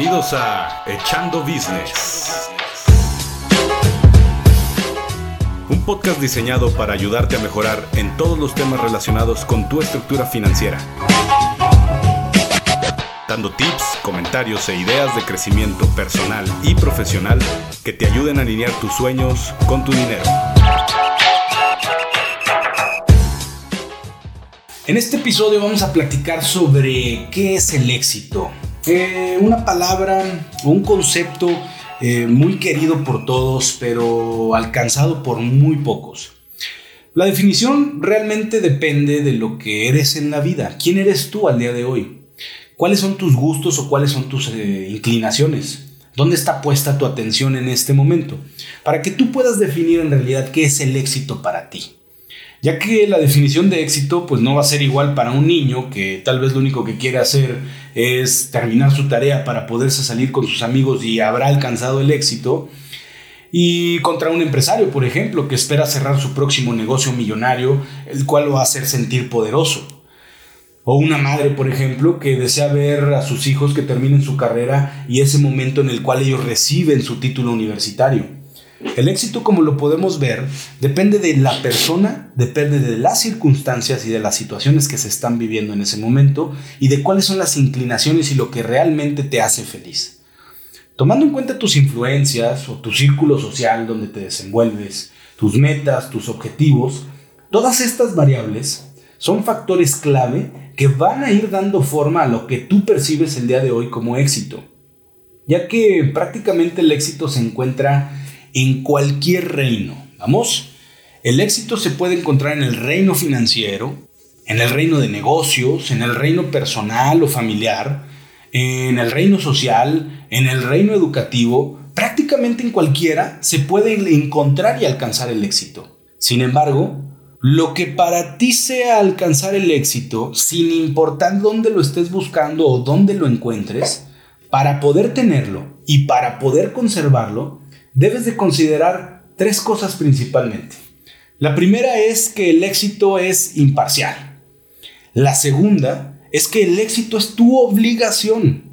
Bienvenidos a Echando Business. Un podcast diseñado para ayudarte a mejorar en todos los temas relacionados con tu estructura financiera. Dando tips, comentarios e ideas de crecimiento personal y profesional que te ayuden a alinear tus sueños con tu dinero. En este episodio vamos a platicar sobre qué es el éxito. Eh, una palabra o un concepto eh, muy querido por todos, pero alcanzado por muy pocos. La definición realmente depende de lo que eres en la vida. ¿Quién eres tú al día de hoy? ¿Cuáles son tus gustos o cuáles son tus eh, inclinaciones? ¿Dónde está puesta tu atención en este momento? Para que tú puedas definir en realidad qué es el éxito para ti ya que la definición de éxito pues no va a ser igual para un niño que tal vez lo único que quiere hacer es terminar su tarea para poderse salir con sus amigos y habrá alcanzado el éxito, y contra un empresario, por ejemplo, que espera cerrar su próximo negocio millonario, el cual lo va a hacer sentir poderoso. O una madre, por ejemplo, que desea ver a sus hijos que terminen su carrera y ese momento en el cual ellos reciben su título universitario. El éxito, como lo podemos ver, depende de la persona, depende de las circunstancias y de las situaciones que se están viviendo en ese momento y de cuáles son las inclinaciones y lo que realmente te hace feliz. Tomando en cuenta tus influencias o tu círculo social donde te desenvuelves, tus metas, tus objetivos, todas estas variables son factores clave que van a ir dando forma a lo que tú percibes el día de hoy como éxito, ya que prácticamente el éxito se encuentra en cualquier reino. Vamos, el éxito se puede encontrar en el reino financiero, en el reino de negocios, en el reino personal o familiar, en el reino social, en el reino educativo, prácticamente en cualquiera se puede encontrar y alcanzar el éxito. Sin embargo, lo que para ti sea alcanzar el éxito, sin importar dónde lo estés buscando o dónde lo encuentres, para poder tenerlo y para poder conservarlo, debes de considerar tres cosas principalmente. La primera es que el éxito es imparcial. La segunda es que el éxito es tu obligación.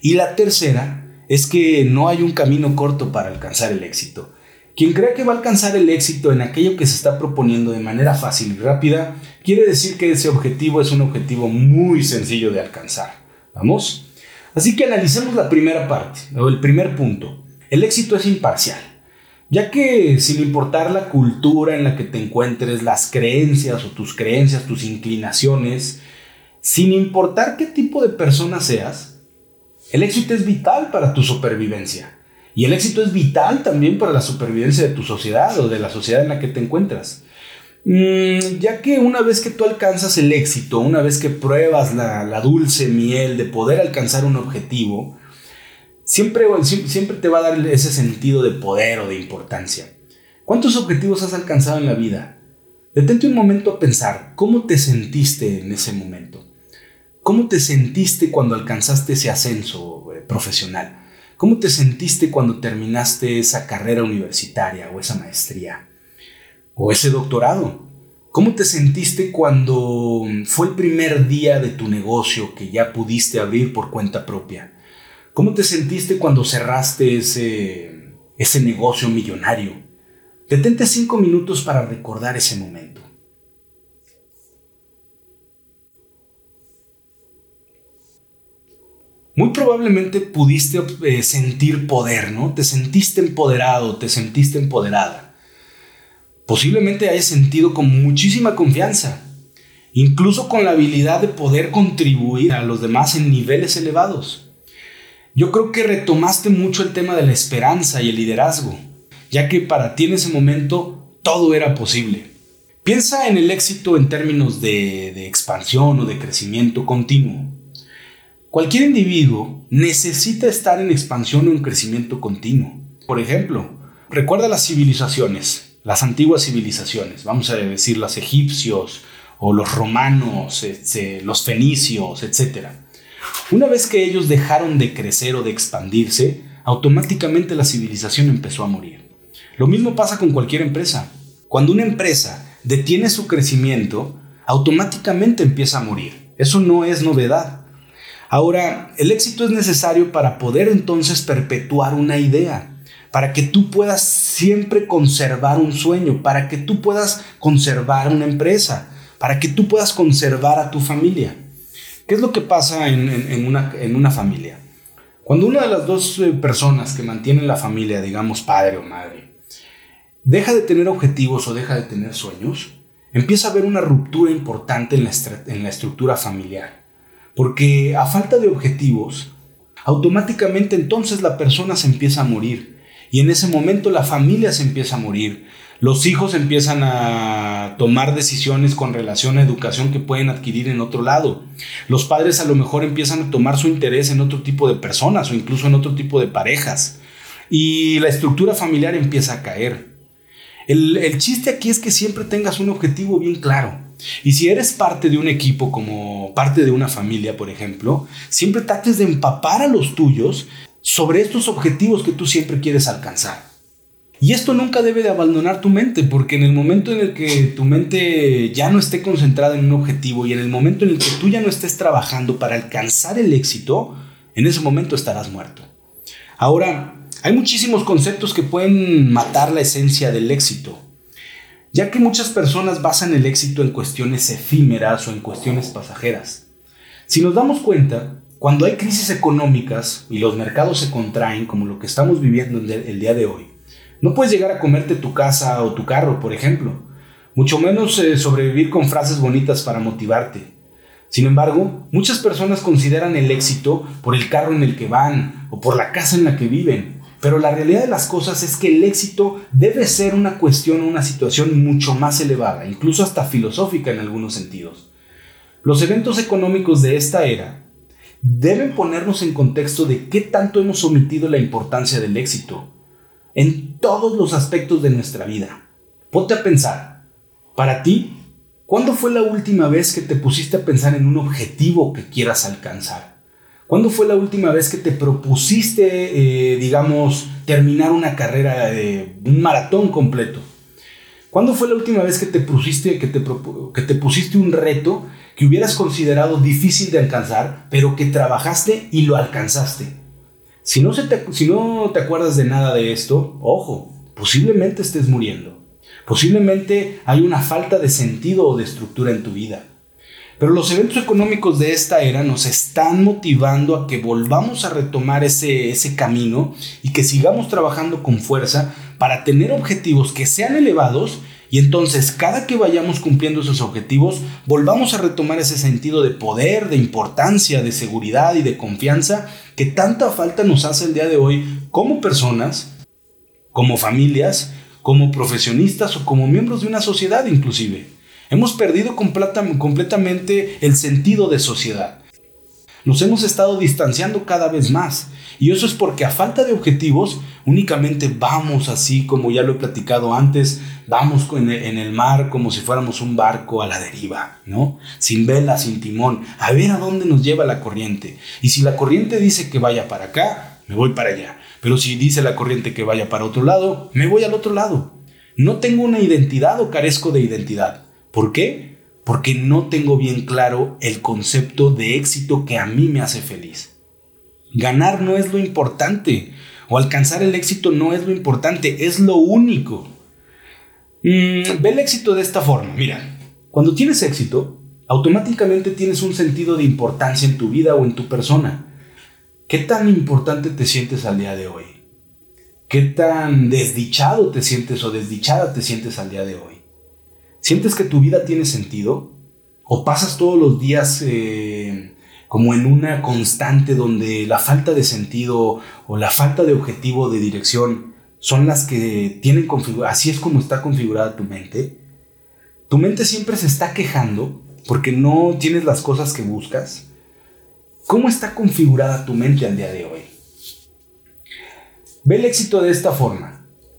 Y la tercera es que no hay un camino corto para alcanzar el éxito. Quien cree que va a alcanzar el éxito en aquello que se está proponiendo de manera fácil y rápida, quiere decir que ese objetivo es un objetivo muy sencillo de alcanzar. ¿Vamos? Así que analicemos la primera parte, o el primer punto. El éxito es imparcial, ya que sin importar la cultura en la que te encuentres, las creencias o tus creencias, tus inclinaciones, sin importar qué tipo de persona seas, el éxito es vital para tu supervivencia. Y el éxito es vital también para la supervivencia de tu sociedad o de la sociedad en la que te encuentras. Mm, ya que una vez que tú alcanzas el éxito, una vez que pruebas la, la dulce miel de poder alcanzar un objetivo, siempre, siempre te va a dar ese sentido de poder o de importancia. ¿Cuántos objetivos has alcanzado en la vida? Detente un momento a pensar cómo te sentiste en ese momento. ¿Cómo te sentiste cuando alcanzaste ese ascenso eh, profesional? ¿Cómo te sentiste cuando terminaste esa carrera universitaria o esa maestría? ¿O ese doctorado? ¿Cómo te sentiste cuando fue el primer día de tu negocio que ya pudiste abrir por cuenta propia? ¿Cómo te sentiste cuando cerraste ese, ese negocio millonario? Detente cinco minutos para recordar ese momento. Muy probablemente pudiste eh, sentir poder, ¿no? Te sentiste empoderado, te sentiste empoderada. Posiblemente hayas sentido con muchísima confianza, incluso con la habilidad de poder contribuir a los demás en niveles elevados. Yo creo que retomaste mucho el tema de la esperanza y el liderazgo, ya que para ti en ese momento todo era posible. Piensa en el éxito en términos de, expansión o de crecimiento continuo. Cualquier individuo necesita estar en expansión o en crecimiento continuo. Por ejemplo, recuerda las civilizaciones, las antiguas civilizaciones, vamos a decir los egipcios o los romanos, este, los fenicios, etcétera. Una vez que ellos dejaron de crecer o de expandirse, automáticamente la civilización empezó a morir. Lo mismo pasa con cualquier empresa. Cuando una empresa detiene su crecimiento, automáticamente empieza a morir. Eso no es novedad. Ahora, el éxito es necesario para poder entonces perpetuar una idea, para que tú puedas siempre conservar un sueño, para que tú puedas conservar una empresa, para que tú puedas conservar a tu familia. ¿Qué es lo que pasa en, una, en una familia? Cuando una de las dos eh, personas que mantienen la familia, digamos padre o madre, deja de tener objetivos o deja de tener sueños, empieza a haber una ruptura importante en la, en la estructura familiar. Porque a falta de objetivos, automáticamente entonces la persona se empieza a morir. Y en ese momento la familia se empieza a morir. Los hijos empiezan a tomar decisiones con relación a educación que pueden adquirir en otro lado. Los padres a lo mejor empiezan a tomar su interés en otro tipo de personas o incluso en otro tipo de parejas. Y la estructura familiar empieza a caer. El, chiste aquí es que siempre tengas un objetivo bien claro. Y si eres parte de un equipo como parte de una familia, por ejemplo, siempre trates de empapar a los tuyos sobre estos objetivos que tú siempre quieres alcanzar. Y esto nunca debe de abandonar tu mente, porque en el momento en el que tu mente ya no esté concentrada en un objetivo y en el momento en el que tú ya no estés trabajando para alcanzar el éxito, en ese momento estarás muerto. Ahora, hay muchísimos conceptos que pueden matar la esencia del éxito, ya que muchas personas basan el éxito en cuestiones efímeras o en cuestiones pasajeras. Si nos damos cuenta, cuando hay crisis económicas y los mercados se contraen, como lo que estamos viviendo el día de hoy, no puedes llegar a comerte tu casa o tu carro, por ejemplo, mucho menos eh, sobrevivir con frases bonitas para motivarte. Sin embargo, muchas personas consideran el éxito por el carro en el que van o por la casa en la que viven, pero la realidad de las cosas es que el éxito debe ser una cuestión o una situación mucho más elevada, incluso hasta filosófica en algunos sentidos. Los eventos económicos de esta era deben ponernos en contexto de qué tanto hemos omitido la importancia del éxito en todos los aspectos de nuestra vida. Ponte a pensar, para ti, ¿cuándo fue la última vez que te pusiste a pensar en un objetivo que quieras alcanzar? ¿Cuándo fue la última vez que te propusiste, eh, digamos, terminar una carrera de un maratón completo? ¿Cuándo fue la última vez que te pusiste, que te, que te pusiste un reto que hubieras considerado difícil de alcanzar, pero que trabajaste y lo alcanzaste? Si no, te, si no te acuerdas de nada de esto, ojo, posiblemente estés muriendo. Posiblemente hay una falta de sentido o de estructura en tu vida. Pero los eventos económicos de esta era nos están motivando a que volvamos a retomar ese, ese camino y que sigamos trabajando con fuerza para tener objetivos que sean elevados y entonces cada que vayamos cumpliendo esos objetivos volvamos a retomar ese sentido de poder, de importancia, de seguridad y de confianza que tanta falta nos hace el día de hoy como personas, como familias, como profesionistas o como miembros de una sociedad inclusive. Hemos perdido completamente el sentido de sociedad. Nos hemos estado distanciando cada vez más. Y eso es porque a falta de objetivos únicamente vamos así, como ya lo he platicado antes, vamos en el mar como si fuéramos un barco a la deriva, ¿no? Sin vela, sin timón, a ver a dónde nos lleva la corriente. Y si la corriente dice que vaya para acá, me voy para allá. Pero si dice la corriente que vaya para otro lado, me voy al otro lado. No tengo una identidad o carezco de identidad. ¿Por qué? Porque no tengo bien claro el concepto de éxito que a mí me hace feliz. Ganar no es lo importante, o alcanzar el éxito no es lo importante, es lo único. Mm, ve el éxito de esta forma. Mira, cuando tienes éxito, automáticamente tienes un sentido de importancia en tu vida o en tu persona. ¿Qué tan importante te sientes al día de hoy? ¿Qué tan desdichado te sientes o desdichada te sientes al día de hoy? ¿Sientes que tu vida tiene sentido? ¿O pasas todos los días eh, como en una constante donde la falta de sentido o la falta de objetivo de dirección son las que tienen configurada, así es como está configurada tu mente? Tu mente siempre se está quejando porque no tienes las cosas que buscas. ¿Cómo está configurada tu mente al día de hoy? Ve el éxito de esta forma.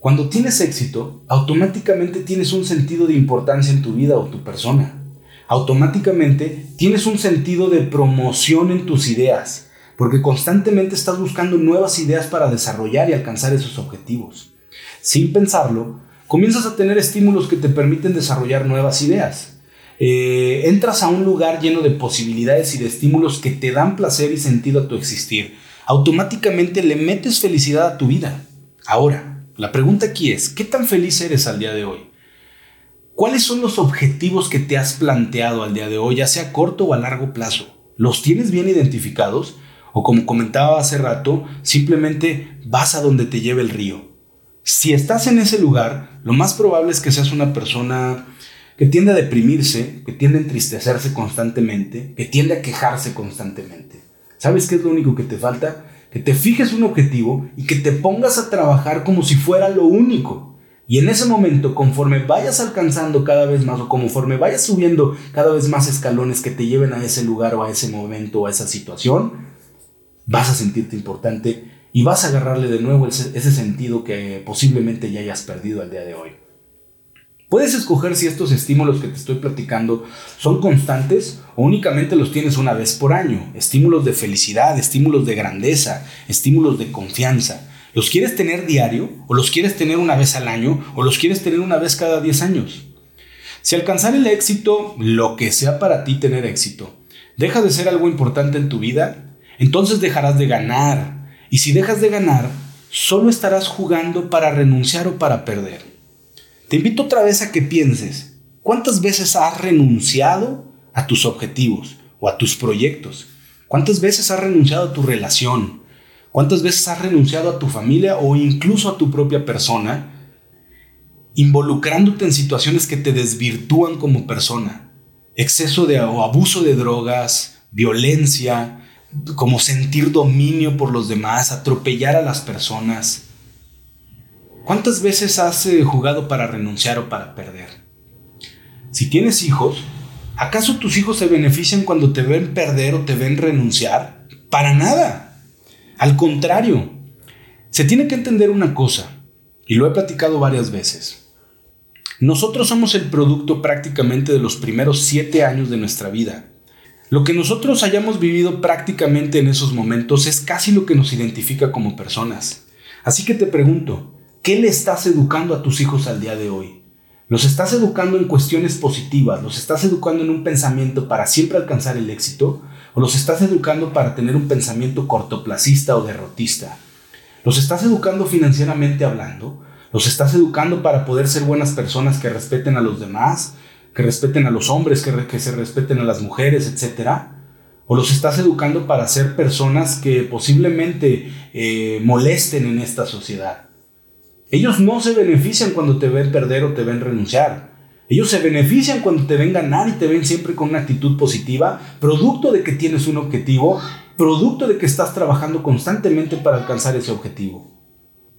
Cuando tienes éxito, automáticamente tienes un sentido de importancia en tu vida o tu persona. Automáticamente tienes un sentido de promoción en tus ideas, porque constantemente estás buscando nuevas ideas para desarrollar y alcanzar esos objetivos. Sin pensarlo, comienzas a tener estímulos que te permiten desarrollar nuevas ideas. Eh, entras a un lugar lleno de posibilidades y de estímulos que te dan placer y sentido a tu existir. Automáticamente le metes felicidad a tu vida. Ahora, la pregunta aquí es, ¿qué tan feliz eres al día de hoy? ¿Cuáles son los objetivos que te has planteado al día de hoy, ya sea a corto o a largo plazo? ¿Los tienes bien identificados? O como comentaba hace rato, simplemente vas a donde te lleve el río. Si estás en ese lugar, lo más probable es que seas una persona que tiende a deprimirse, que tiende a entristecerse constantemente, que tiende a quejarse constantemente. ¿Sabes qué es lo único que te falta? Que te fijes un objetivo y que te pongas a trabajar como si fuera lo único. Y en ese momento, conforme vayas alcanzando cada vez más o conforme vayas subiendo cada vez más escalones que te lleven a ese lugar o a ese momento o a esa situación, vas a sentirte importante y vas a agarrarle de nuevo ese, ese sentido que posiblemente ya hayas perdido al día de hoy. Puedes escoger si estos estímulos que te estoy platicando son constantes o únicamente los tienes una vez por año. Estímulos de felicidad, estímulos de grandeza, estímulos de confianza. ¿Los quieres tener diario o los quieres tener una vez al año o los quieres tener una vez cada 10 años? Si alcanzar el éxito, lo que sea para ti tener éxito, deja de ser algo importante en tu vida, entonces dejarás de ganar. Y si dejas de ganar, solo estarás jugando para renunciar o para perder. Te invito otra vez a que pienses, ¿cuántas veces has renunciado a tus objetivos o a tus proyectos? ¿Cuántas veces has renunciado a tu relación? ¿Cuántas veces has renunciado a tu familia o incluso a tu propia persona? Involucrándote en situaciones que te desvirtúan como persona. Exceso de o abuso de drogas, violencia, como sentir dominio por los demás, atropellar a las personas, ¿Cuántas veces has eh, jugado para renunciar o para perder? Si tienes hijos, ¿acaso tus hijos se benefician cuando te ven perder o te ven renunciar? Para nada. Al contrario, se tiene que entender una cosa, y lo he platicado varias veces. Nosotros somos el producto prácticamente de los primeros siete años de nuestra vida. Lo que nosotros hayamos vivido prácticamente en esos momentos es casi lo que nos identifica como personas. Así que te pregunto, ¿Qué le estás educando a tus hijos al día de hoy? ¿Los estás educando en cuestiones positivas? ¿Los estás educando en un pensamiento para siempre alcanzar el éxito? ¿O los estás educando para tener un pensamiento cortoplacista o derrotista? ¿Los estás educando financieramente hablando? ¿Los estás educando para poder ser buenas personas que respeten a los demás? ¿Que respeten a los hombres? ¿Que, se respeten a las mujeres? Etcétera. ¿O los estás educando para ser personas que posiblemente eh, molesten en esta sociedad? Ellos no se benefician cuando te ven perder o te ven renunciar. Ellos se benefician cuando te ven ganar y te ven siempre con una actitud positiva, producto de que tienes un objetivo, producto de que estás trabajando constantemente para alcanzar ese objetivo.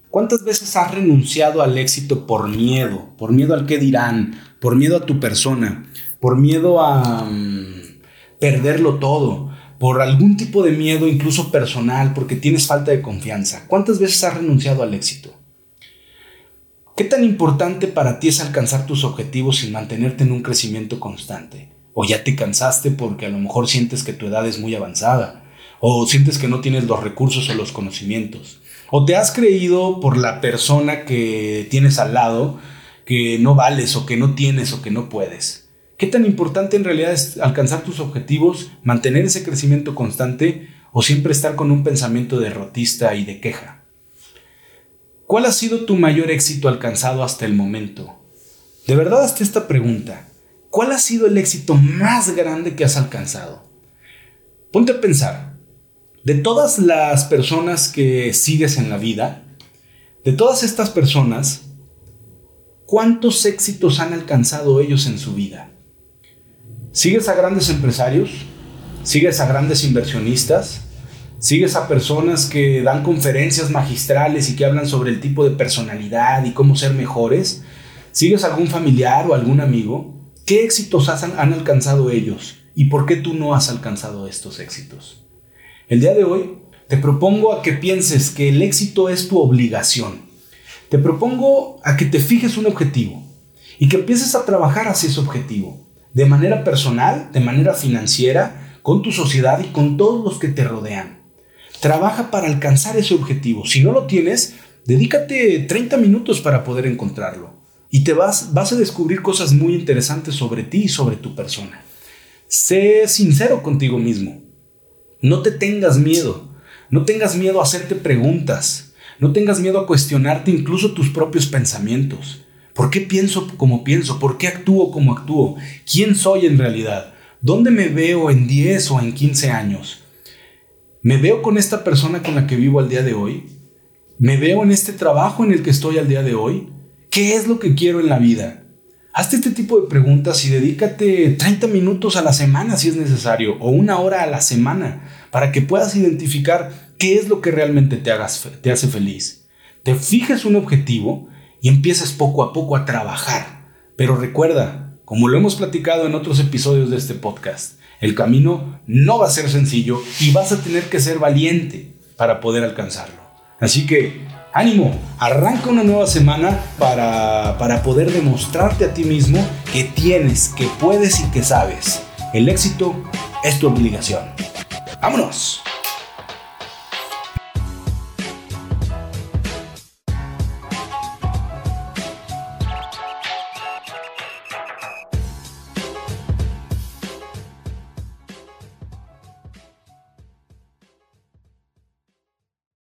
¿Cuántas veces has renunciado al éxito por miedo? Por miedo al que dirán, por miedo a tu persona, por miedo a mm, perderlo todo, por algún tipo de miedo incluso personal, porque tienes falta de confianza. ¿Cuántas veces has renunciado al éxito? ¿Qué tan importante para ti es alcanzar tus objetivos sin mantenerte en un crecimiento constante? O ya te cansaste porque a lo mejor sientes que tu edad es muy avanzada, o sientes que no tienes los recursos o los conocimientos, o te has creído por la persona que tienes al lado que no vales o que no tienes o que no puedes. ¿Qué tan importante en realidad es alcanzar tus objetivos, mantener ese crecimiento constante o siempre estar con un pensamiento derrotista y de queja? ¿Cuál ha sido tu mayor éxito alcanzado hasta el momento? De verdad, hasta esta pregunta. ¿Cuál ha sido el éxito más grande que has alcanzado? Ponte a pensar. De todas las personas que sigues en la vida, de todas estas personas, ¿cuántos éxitos han alcanzado ellos en su vida? ¿Sigues a grandes empresarios? ¿Sigues a grandes inversionistas? Sigues a personas que dan conferencias magistrales y que hablan sobre el tipo de personalidad y cómo ser mejores. Sigues a algún familiar o algún amigo. ¿Qué éxitos han alcanzado ellos? ¿Y por qué tú no has alcanzado estos éxitos? El día de hoy te propongo a que pienses que el éxito es tu obligación. Te propongo a que te fijes un objetivo y que empieces a trabajar hacia ese objetivo, de manera personal, de manera financiera, con tu sociedad y con todos los que te rodean. Trabaja para alcanzar ese objetivo. Si no lo tienes, dedícate 30 minutos para poder encontrarlo. y te vas, vas a descubrir cosas muy interesantes sobre ti y sobre tu persona. Sé sincero contigo mismo. No te tengas miedo. No tengas miedo a hacerte preguntas. No tengas miedo a cuestionarte incluso tus propios pensamientos. ¿Por qué pienso como pienso? ¿Por qué actúo como actúo? ¿Quién soy en realidad? ¿Dónde me veo en 10 o en 15 años? ¿Me veo con esta persona con la que vivo al día de hoy? ¿Me veo en este trabajo en el que estoy al día de hoy? ¿Qué es lo que quiero en la vida? Hazte este tipo de preguntas y dedícate 30 minutos a la semana si es necesario o una hora a la semana para que puedas identificar qué es lo que realmente te, hagas, te hace feliz. Te fijes un objetivo y empieces poco a poco a trabajar. Pero recuerda, como lo hemos platicado en otros episodios de este podcast, el camino no va a ser sencillo y vas a tener que ser valiente para poder alcanzarlo. Así que ánimo, arranca una nueva semana para, para poder demostrarte a ti mismo que tienes, que puedes y que sabes. El éxito es tu obligación. ¡Vámonos!